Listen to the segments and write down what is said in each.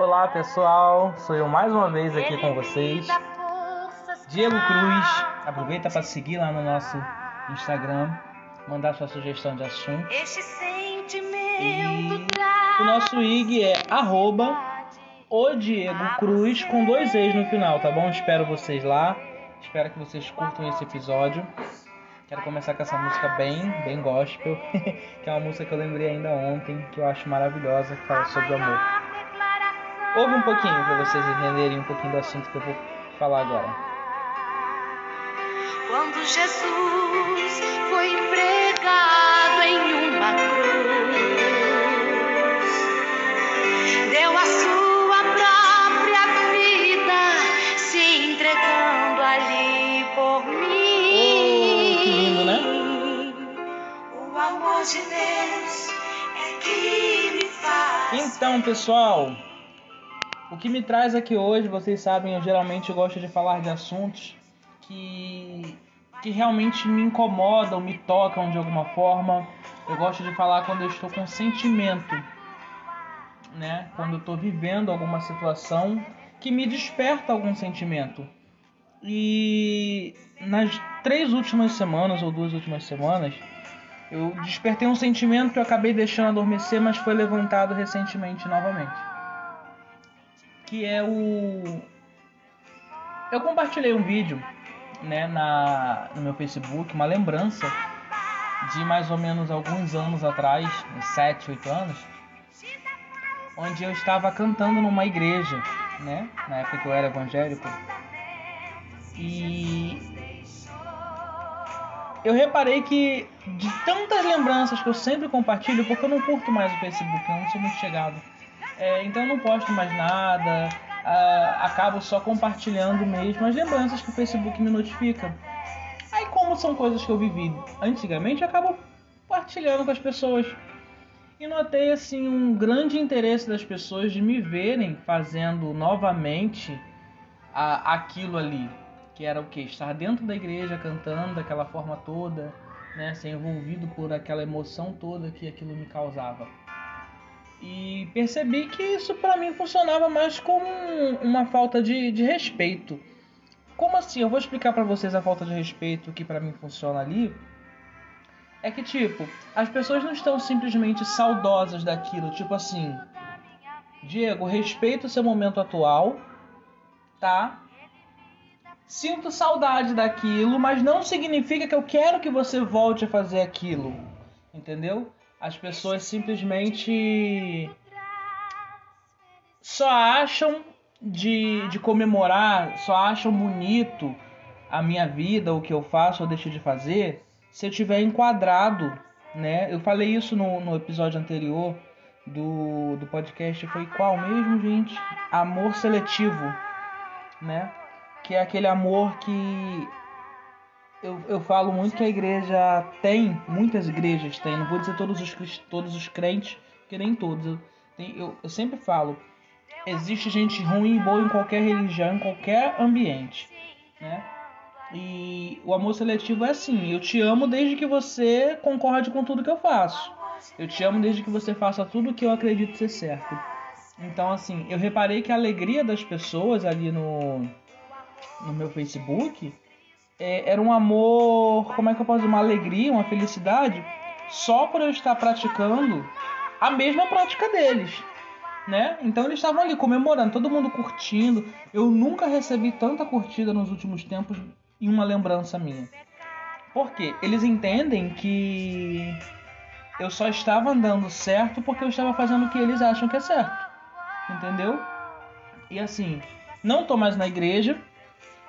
Olá pessoal, sou eu mais uma vez aqui com vocês, Diego Cruz. Aproveita para seguir lá no nosso Instagram, mandar sua sugestão de assunto. E o nosso IG é arroba o Diego Cruz com dois E's no final, tá bom? Espero vocês lá. Espero que vocês curtam esse episódio. Quero começar com essa música bem, bem gospel, que é uma música que eu lembrei ainda ontem, que eu acho maravilhosa, que fala sobre o amor. Ouve um pouquinho para vocês entenderem um pouquinho do assunto que eu vou falar agora. Quando Jesus foi pregado em uma cruz, deu a sua própria vida, se entregando ali por mim. Oh, que lindo, né? O amor de Deus é que me faz. Então, pessoal, o que me traz aqui hoje, vocês sabem, eu geralmente gosto de falar de assuntos que, que realmente me incomodam, me tocam de alguma forma. Eu gosto de falar quando eu estou com sentimento, né? Quando eu estou vivendo alguma situação que me desperta algum sentimento. E nas três últimas semanas ou duas últimas semanas, eu despertei um sentimento que eu acabei deixando adormecer, mas foi levantado recentemente novamente. Que é o. Eu compartilhei um vídeo né, na, no meu Facebook, uma lembrança de mais ou menos alguns anos atrás, uns 7, 8 anos, onde eu estava cantando numa igreja, né, na época que eu era evangélico. E eu reparei que de tantas lembranças que eu sempre compartilho, porque eu não curto mais o Facebook, eu não sou muito chegado. É, então eu não posto mais nada, acabo só compartilhando mesmo as lembranças que o Facebook me notifica. Aí como são coisas que eu vivi antigamente, eu acabo compartilhando com as pessoas. E notei assim um grande interesse das pessoas de me verem fazendo novamente aquilo ali, que era o que estar dentro da igreja cantando daquela forma toda, né, ser envolvido por aquela emoção toda que aquilo me causava. E percebi que isso para mim funcionava mais como uma falta de, de respeito. Como assim? Eu vou explicar para vocês a falta de respeito que para mim funciona ali. É que tipo, as pessoas não estão simplesmente saudosas daquilo, tipo assim, Diego, respeito o seu momento atual, tá? Sinto saudade daquilo, mas não significa que eu quero que você volte a fazer aquilo. Entendeu? As pessoas simplesmente só acham de, de comemorar, só acham bonito a minha vida, o que eu faço ou deixo de fazer, se eu tiver enquadrado, né? Eu falei isso no, no episódio anterior do, do podcast, foi qual mesmo, gente? Amor seletivo, né? Que é aquele amor que eu, eu falo muito que a igreja tem, muitas igrejas têm, não vou dizer todos os, todos os crentes, porque nem todos. Eu, eu, eu sempre falo, existe gente ruim e boa em qualquer religião, em qualquer ambiente, né? E o amor seletivo é assim, eu te amo desde que você concorde com tudo que eu faço. Eu te amo desde que você faça tudo que eu acredito ser certo. Então, assim, eu reparei que a alegria das pessoas ali no, no meu Facebook é, era um amor, como é que eu posso dizer, uma alegria, uma felicidade, só por eu estar praticando a mesma prática deles. Né? Então eles estavam ali comemorando, todo mundo curtindo. Eu nunca recebi tanta curtida nos últimos tempos em uma lembrança minha. Por quê? Eles entendem que eu só estava andando certo porque eu estava fazendo o que eles acham que é certo. Entendeu? E assim, não tô mais na igreja,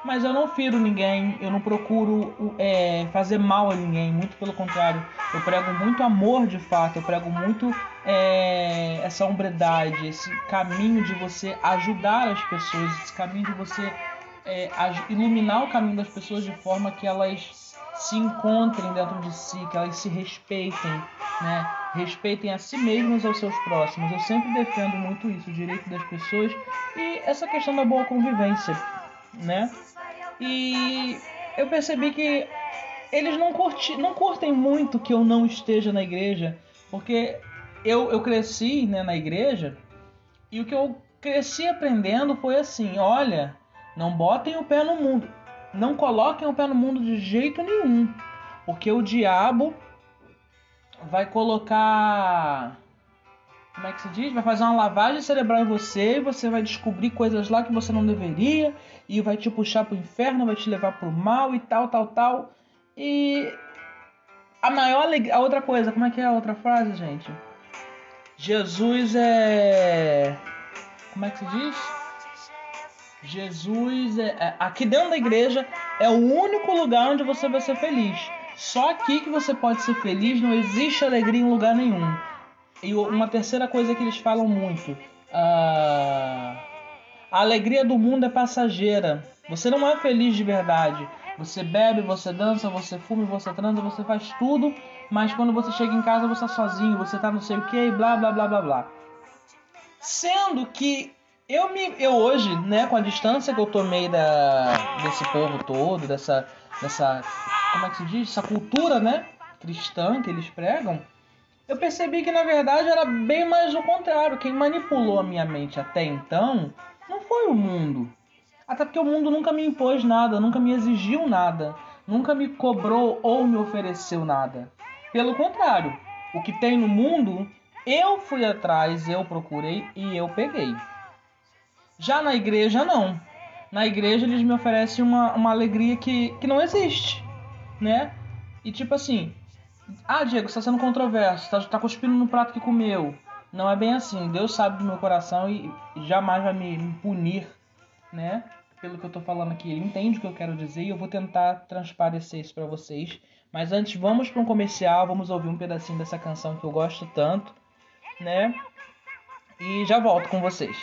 mas eu não firo ninguém, eu não procuro é, fazer mal a ninguém, muito pelo contrário. Eu prego muito amor de fato, eu prego muito é, essa hombridade, esse caminho de você ajudar as pessoas, esse caminho de você é, iluminar o caminho das pessoas de forma que elas se encontrem dentro de si, que elas se respeitem, né? Respeitem a si mesmos e aos seus próximos. Eu sempre defendo muito isso, o direito das pessoas e essa questão da boa convivência, né? E eu percebi que eles não, curti, não curtem muito que eu não esteja na igreja, porque eu, eu cresci né, na igreja e o que eu cresci aprendendo foi assim: olha, não botem o pé no mundo, não coloquem o pé no mundo de jeito nenhum, porque o diabo vai colocar. Como é que se diz? Vai fazer uma lavagem cerebral em você você vai descobrir coisas lá que você não deveria e vai te puxar pro inferno, vai te levar pro mal e tal, tal, tal. E a maior alegria. A outra coisa, como é que é a outra frase, gente? Jesus é. Como é que se diz? Jesus é, é, aqui dentro da igreja é o único lugar onde você vai ser feliz. Só aqui que você pode ser feliz, não existe alegria em lugar nenhum. E uma terceira coisa que eles falam muito: a alegria do mundo é passageira. Você não é feliz de verdade. Você bebe, você dança, você fuma, você transa, você faz tudo, mas quando você chega em casa você tá sozinho, você tá não sei o que, blá blá blá blá blá. Sendo que eu me eu hoje, né, com a distância que eu tomei da desse povo todo, dessa dessa como é que se diz, essa cultura, né, cristã que eles pregam, eu percebi que na verdade era bem mais o contrário. Quem manipulou a minha mente até então não foi o mundo. Até porque o mundo nunca me impôs nada, nunca me exigiu nada, nunca me cobrou ou me ofereceu nada. Pelo contrário, o que tem no mundo, eu fui atrás, eu procurei e eu peguei. Já na igreja, não. Na igreja, eles me oferecem uma, uma alegria que, que não existe, né? E tipo assim, ah, Diego, você está sendo controverso, está tá cuspindo no prato que comeu. Não é bem assim. Deus sabe do meu coração e jamais vai me, me punir, né? Pelo que eu estou falando aqui. Ele entende o que eu quero dizer e eu vou tentar transparecer isso para vocês. Mas antes, vamos para um comercial, vamos ouvir um pedacinho dessa canção que eu gosto tanto, né? E já volto com vocês.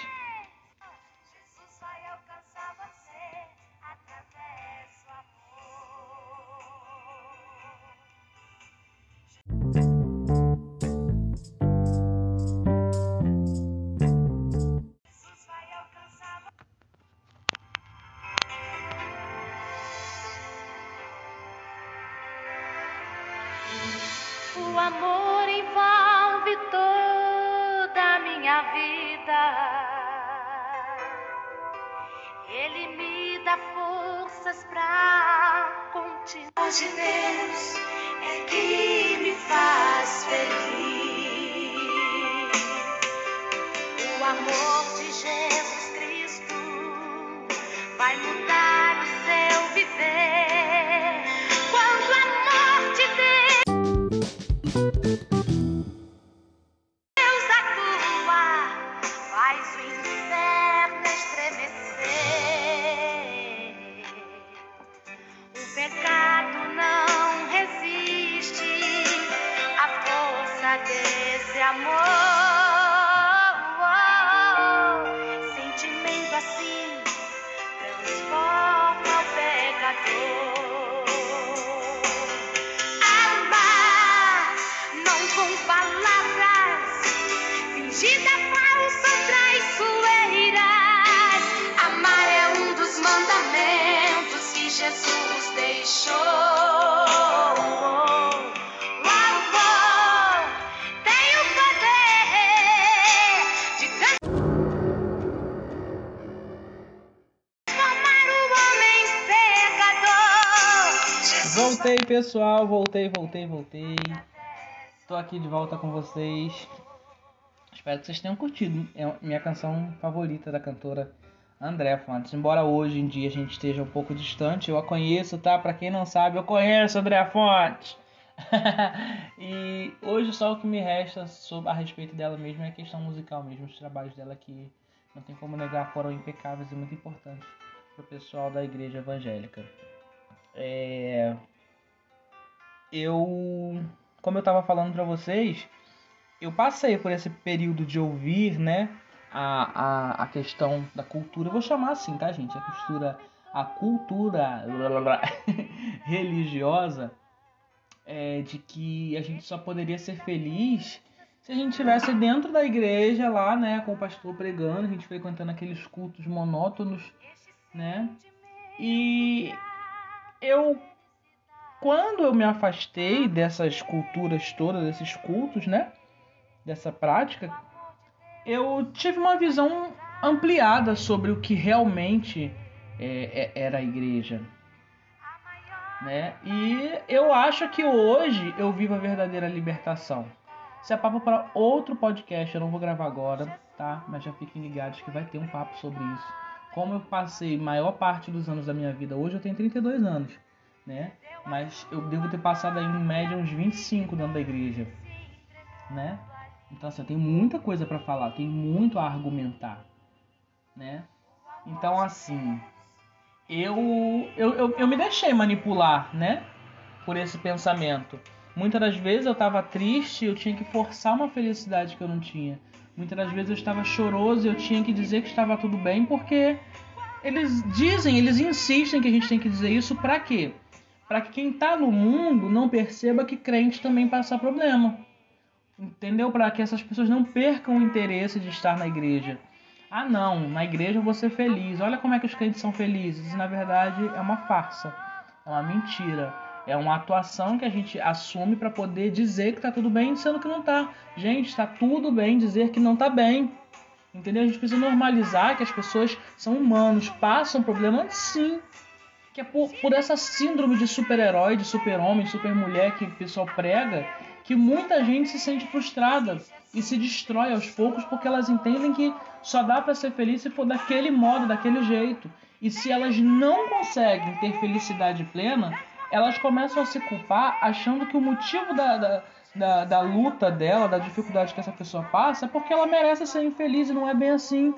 dá forças pra continuar. De Deus é que me faz feliz. O amor de Jesus Cristo vai mudar o seu viver. pecado. Voltei, pessoal. Voltei, voltei, voltei. Tô aqui de volta com vocês. Espero que vocês tenham curtido. É minha canção favorita da cantora André Fontes. Embora hoje em dia a gente esteja um pouco distante, eu a conheço, tá? Para quem não sabe, eu conheço André Fontes. e hoje só o que me resta sobre, a respeito dela mesmo é a questão musical mesmo, os trabalhos dela que não tem como negar foram impecáveis e muito importantes para o pessoal da igreja evangélica. É eu, como eu estava falando para vocês, eu passei por esse período de ouvir, né, a, a, a questão da cultura, eu vou chamar assim, tá, gente? A cultura, a cultura religiosa é, de que a gente só poderia ser feliz se a gente estivesse dentro da igreja lá, né, com o pastor pregando, a gente frequentando aqueles cultos monótonos, né? E eu quando eu me afastei dessas culturas todas, desses cultos, né? Dessa prática, eu tive uma visão ampliada sobre o que realmente é, é, era a igreja. Né? E eu acho que hoje eu vivo a verdadeira libertação. Isso é papo para outro podcast, eu não vou gravar agora, tá? Mas já fiquem ligados que vai ter um papo sobre isso. Como eu passei maior parte dos anos da minha vida, hoje eu tenho 32 anos, né? Mas eu devo ter passado aí em média uns 25 dentro da igreja, né? Então assim, eu tenho muita coisa para falar, tenho muito a argumentar, né? Então assim, eu, eu, eu, eu me deixei manipular, né? Por esse pensamento. Muitas das vezes eu estava triste, eu tinha que forçar uma felicidade que eu não tinha. Muitas das vezes eu estava choroso e eu tinha que dizer que estava tudo bem, porque eles dizem, eles insistem que a gente tem que dizer isso para quê? Para que quem está no mundo não perceba que crente também passa problema. Entendeu? Para que essas pessoas não percam o interesse de estar na igreja. Ah, não, na igreja eu vou ser feliz. Olha como é que os crentes são felizes. Na verdade é uma farsa, é uma mentira. É uma atuação que a gente assume para poder dizer que tá tudo bem, sendo que não tá. Gente, está tudo bem dizer que não tá bem. Entendeu? A gente precisa normalizar que as pessoas são humanos, passam problema sim. Que é por, por essa síndrome de super-herói, de super-homem, super-mulher que o pessoal prega, que muita gente se sente frustrada e se destrói aos poucos porque elas entendem que só dá para ser feliz se for daquele modo, daquele jeito. E se elas não conseguem ter felicidade plena, elas começam a se culpar achando que o motivo da, da, da, da luta dela, da dificuldade que essa pessoa passa, é porque ela merece ser infeliz e não é bem assim.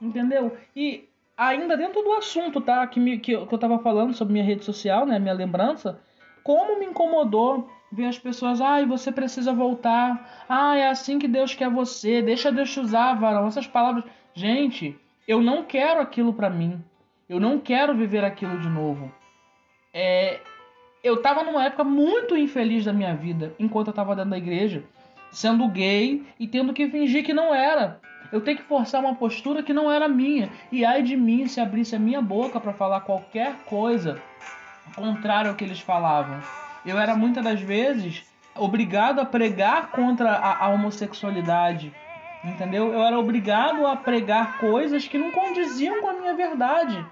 Entendeu? E ainda dentro do assunto, tá? Que, me, que, eu, que eu tava falando sobre minha rede social, né? Minha lembrança. Como me incomodou ver as pessoas, ai, você precisa voltar, ah, é assim que Deus quer você, deixa Deus te usar, varão. Essas palavras, gente, eu não quero aquilo para mim, eu não quero viver aquilo de novo. É, eu tava numa época muito infeliz da minha vida, enquanto eu tava dentro da igreja, sendo gay e tendo que fingir que não era. Eu tenho que forçar uma postura que não era minha. E ai de mim se abrisse a minha boca para falar qualquer coisa contrária ao que eles falavam eu era muitas das vezes obrigado a pregar contra a, a, homossexualidade, entendeu? Eu era obrigado a pregar coisas que não condiziam com a minha verdade.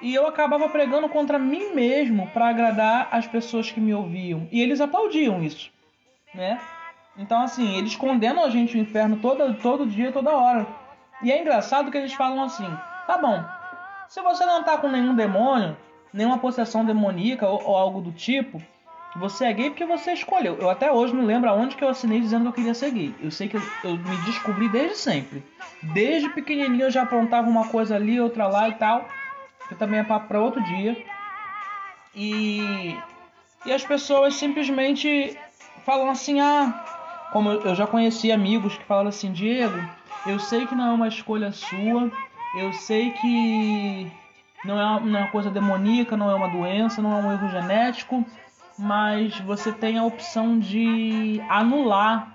E eu acabava pregando contra mim mesmo para agradar as pessoas que me ouviam. E eles aplaudiam isso, né? Então, assim, eles condenam a gente ao inferno todo, todo dia, toda hora. E é engraçado que eles falam assim: tá bom, se você não tá com nenhum demônio, nenhuma possessão demoníaca ou, ou algo do tipo, você é gay porque você escolheu. Eu até hoje não lembro aonde que eu assinei dizendo que eu queria ser gay. Eu sei que eu, eu me descobri desde sempre. Desde pequenininho eu já apontava uma coisa ali, outra lá e tal. Que também é papo para outro dia. E, e as pessoas simplesmente falam assim: ah, como eu já conheci amigos que falaram assim: Diego, eu sei que não é uma escolha sua, eu sei que não é uma, não é uma coisa demoníaca, não é uma doença, não é um erro genético mas você tem a opção de anular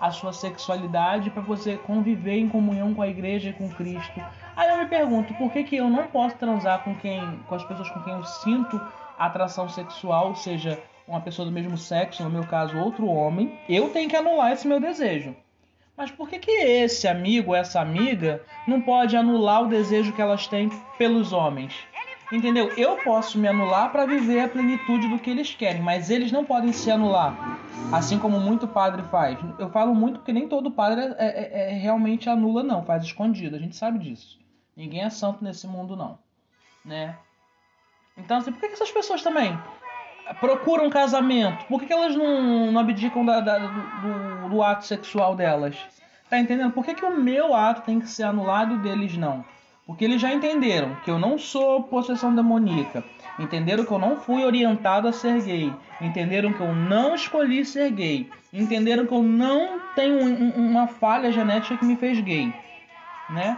a sua sexualidade para você conviver em comunhão com a igreja e com Cristo. Aí eu me pergunto, por que, que eu não posso transar com quem, com as pessoas com quem eu sinto atração sexual, seja uma pessoa do mesmo sexo, no meu caso outro homem, eu tenho que anular esse meu desejo. Mas por que, que esse amigo, essa amiga, não pode anular o desejo que elas têm pelos homens? Entendeu? Eu posso me anular para viver a plenitude do que eles querem, mas eles não podem se anular, assim como muito padre faz. Eu falo muito porque nem todo padre é, é, é realmente anula, não, faz escondido, a gente sabe disso. Ninguém é santo nesse mundo, não. Né? Então, assim, por que, que essas pessoas também procuram casamento? Por que, que elas não, não abdicam da, da, do, do, ato sexual delas? Tá entendendo? Por que, que o meu ato tem que ser anulado deles não? Porque eles já entenderam que eu não sou possessão demoníaca. Entenderam que eu não fui orientado a ser gay. Entenderam que eu não escolhi ser gay. Entenderam que eu não tenho uma falha genética que me fez gay. Né?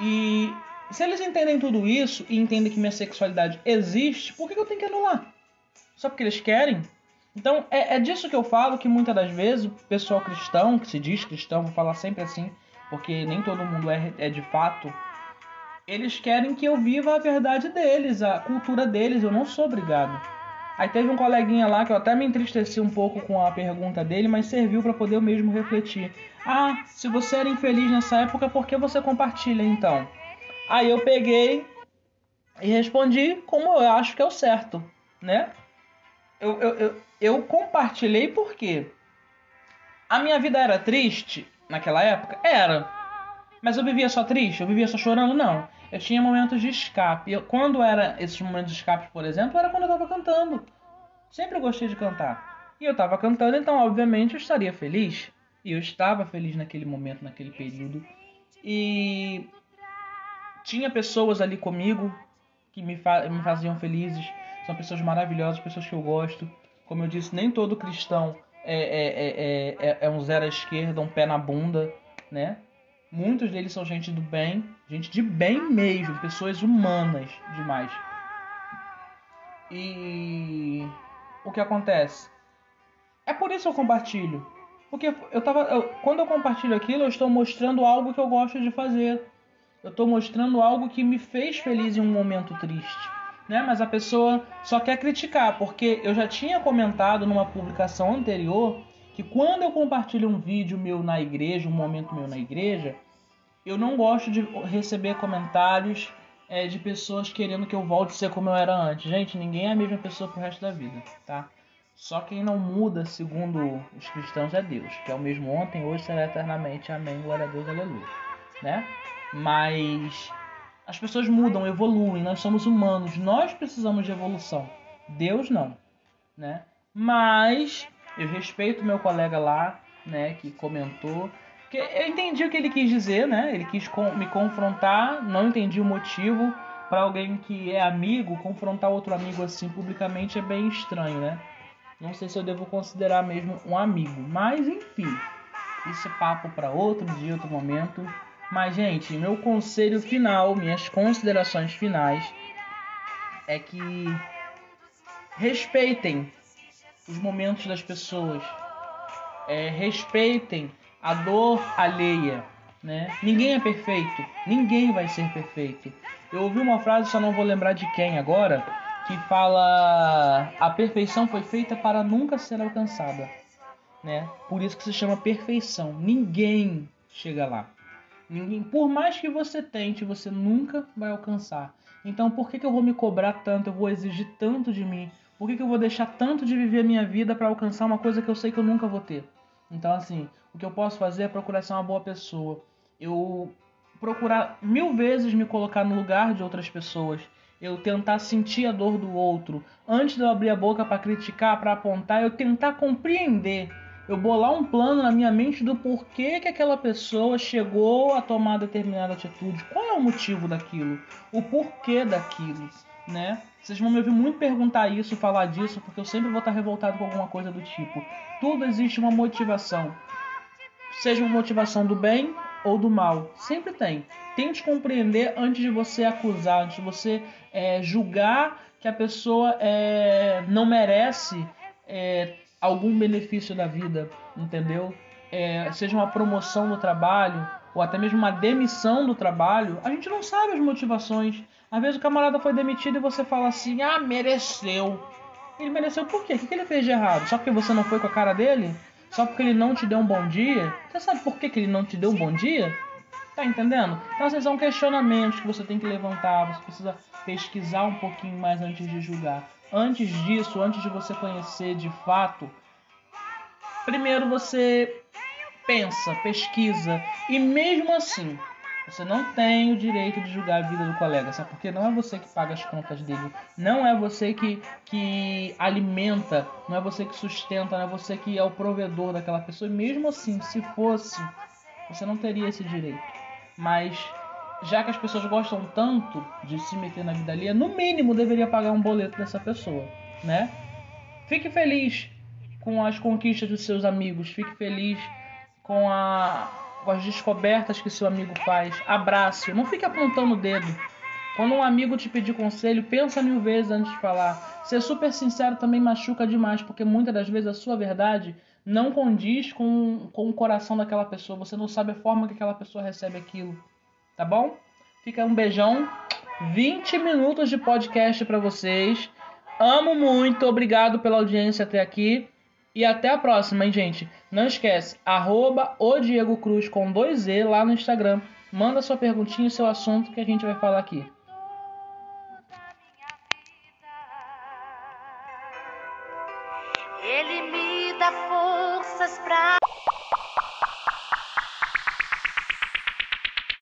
E se eles entendem tudo isso e entendem que minha sexualidade existe, por que eu tenho que anular? Só porque eles querem? Então é, é disso que eu falo que muitas das vezes o pessoal cristão, que se diz cristão, vou falar sempre assim, porque nem todo mundo é, é de fato eles querem que eu viva a verdade deles, a cultura deles. Eu não sou obrigado. Aí teve um coleguinha lá que eu até me entristeci um pouco com a pergunta dele, mas serviu para poder eu mesmo refletir. Ah, se você era infeliz nessa época, por que você compartilha então? Aí eu peguei e respondi como eu acho que é o certo, né? Eu, eu, eu, eu compartilhei porque a minha vida era triste naquela época? Era. Mas eu vivia só triste? Eu vivia só chorando? Não. Eu tinha momentos de escape. Eu, quando era esses momentos de escape, por exemplo, era quando eu estava cantando. Sempre gostei de cantar. E eu estava cantando, então obviamente eu estaria feliz. E eu estava feliz naquele momento, naquele período. E tinha pessoas ali comigo que me, fa me faziam felizes. São pessoas maravilhosas, pessoas que eu gosto. Como eu disse, nem todo cristão é, é, é, é, um zero à esquerda, um pé na bunda, né? Muitos deles são gente do bem, gente de bem mesmo, pessoas humanas demais. E o que acontece? É por isso que eu compartilho. Porque eu tava, eu, quando eu compartilho aquilo, eu estou mostrando algo que eu gosto de fazer. Eu estou mostrando algo que me fez feliz em um momento triste. Né? Mas a pessoa só quer criticar, porque eu já tinha comentado numa publicação anterior que quando eu compartilho um vídeo meu na igreja, um momento meu na igreja, eu não gosto de receber comentários é, de pessoas querendo que eu volte a ser como eu era antes. Gente, ninguém é a mesma pessoa pro resto da vida, tá? Só quem não muda, segundo os cristãos, é Deus, que é o mesmo ontem, hoje será eternamente. Amém. Glória a Deus, aleluia. Né? Mas as pessoas mudam, evoluem, nós somos humanos, nós precisamos de evolução. Deus não, né? Mas eu respeito meu colega lá, né, que comentou, que eu entendi o que ele quis dizer, né? Ele quis me confrontar, não entendi o motivo para alguém que é amigo confrontar outro amigo assim publicamente é bem estranho, né? Não sei se eu devo considerar mesmo um amigo, mas enfim, isso é papo para outro dia, outro momento. Mas gente, meu conselho final, minhas considerações finais é que respeitem os momentos das pessoas, é, respeitem a dor alheia, né? Ninguém é perfeito, ninguém vai ser perfeito. Eu ouvi uma frase, só não vou lembrar de quem agora, que fala: a perfeição foi feita para nunca ser alcançada, né? Por isso que se chama perfeição. Ninguém chega lá. Ninguém, por mais que você tente, você nunca vai alcançar. Então, por que, que eu vou me cobrar tanto? Eu vou exigir tanto de mim? Por que, que eu vou deixar tanto de viver a minha vida para alcançar uma coisa que eu sei que eu nunca vou ter? Então, assim, o que eu posso fazer é procurar ser uma boa pessoa. Eu procurar mil vezes me colocar no lugar de outras pessoas eu tentar sentir a dor do outro, antes de eu abrir a boca para criticar, para apontar, eu tentar compreender, eu bolar um plano na minha mente do porquê que aquela pessoa chegou a tomar determinada atitude, qual é o motivo daquilo, o porquê daquilo, né? Vocês vão me ouvir muito perguntar isso, falar disso, porque eu sempre vou estar revoltado com alguma coisa do tipo. Tudo existe uma motivação. Seja uma motivação do bem ou do mal. Sempre tem. Tente compreender antes de você acusar, antes de você é, julgar que a pessoa é, não merece é, algum benefício da vida, entendeu? É, seja uma promoção no trabalho ou até mesmo uma demissão do trabalho, a gente não sabe as motivações. Às vezes o camarada foi demitido e você fala assim: ah, mereceu. Ele mereceu por quê? O que ele fez de errado? Só porque você não foi com a cara dele? Só porque ele não te deu um bom dia? Você sabe por que, que ele não te deu um bom dia? Tá entendendo? Então, esses são questionamentos que você tem que levantar. Você precisa pesquisar um pouquinho mais antes de julgar. Antes disso, antes de você conhecer de fato, primeiro você pensa, pesquisa e mesmo assim você não tem o direito de julgar a vida do colega, sabe? Porque não é você que paga as contas dele, não é você que, que alimenta, não é você que sustenta, não é você que é o provedor daquela pessoa. E mesmo assim, se fosse, você não teria esse direito. Mas já que as pessoas gostam tanto de se meter na vida alheia, no mínimo deveria pagar um boleto dessa pessoa, né? Fique feliz com as conquistas dos seus amigos, fique feliz com, a, com as descobertas que seu amigo faz. Abraço, não fique apontando o dedo. Quando um amigo te pedir conselho, pensa mil vezes antes de falar. Ser super sincero também machuca demais, porque muitas das vezes a sua verdade não condiz com, com o coração daquela pessoa. Você não sabe a forma que aquela pessoa recebe aquilo. Tá bom? Fica um beijão. 20 minutos de podcast para vocês. Amo muito, obrigado pela audiência até aqui. E até a próxima, hein, gente? Não esquece, arroba o Diego Cruz com dois E lá no Instagram. Manda sua perguntinha e seu assunto que a gente vai falar aqui.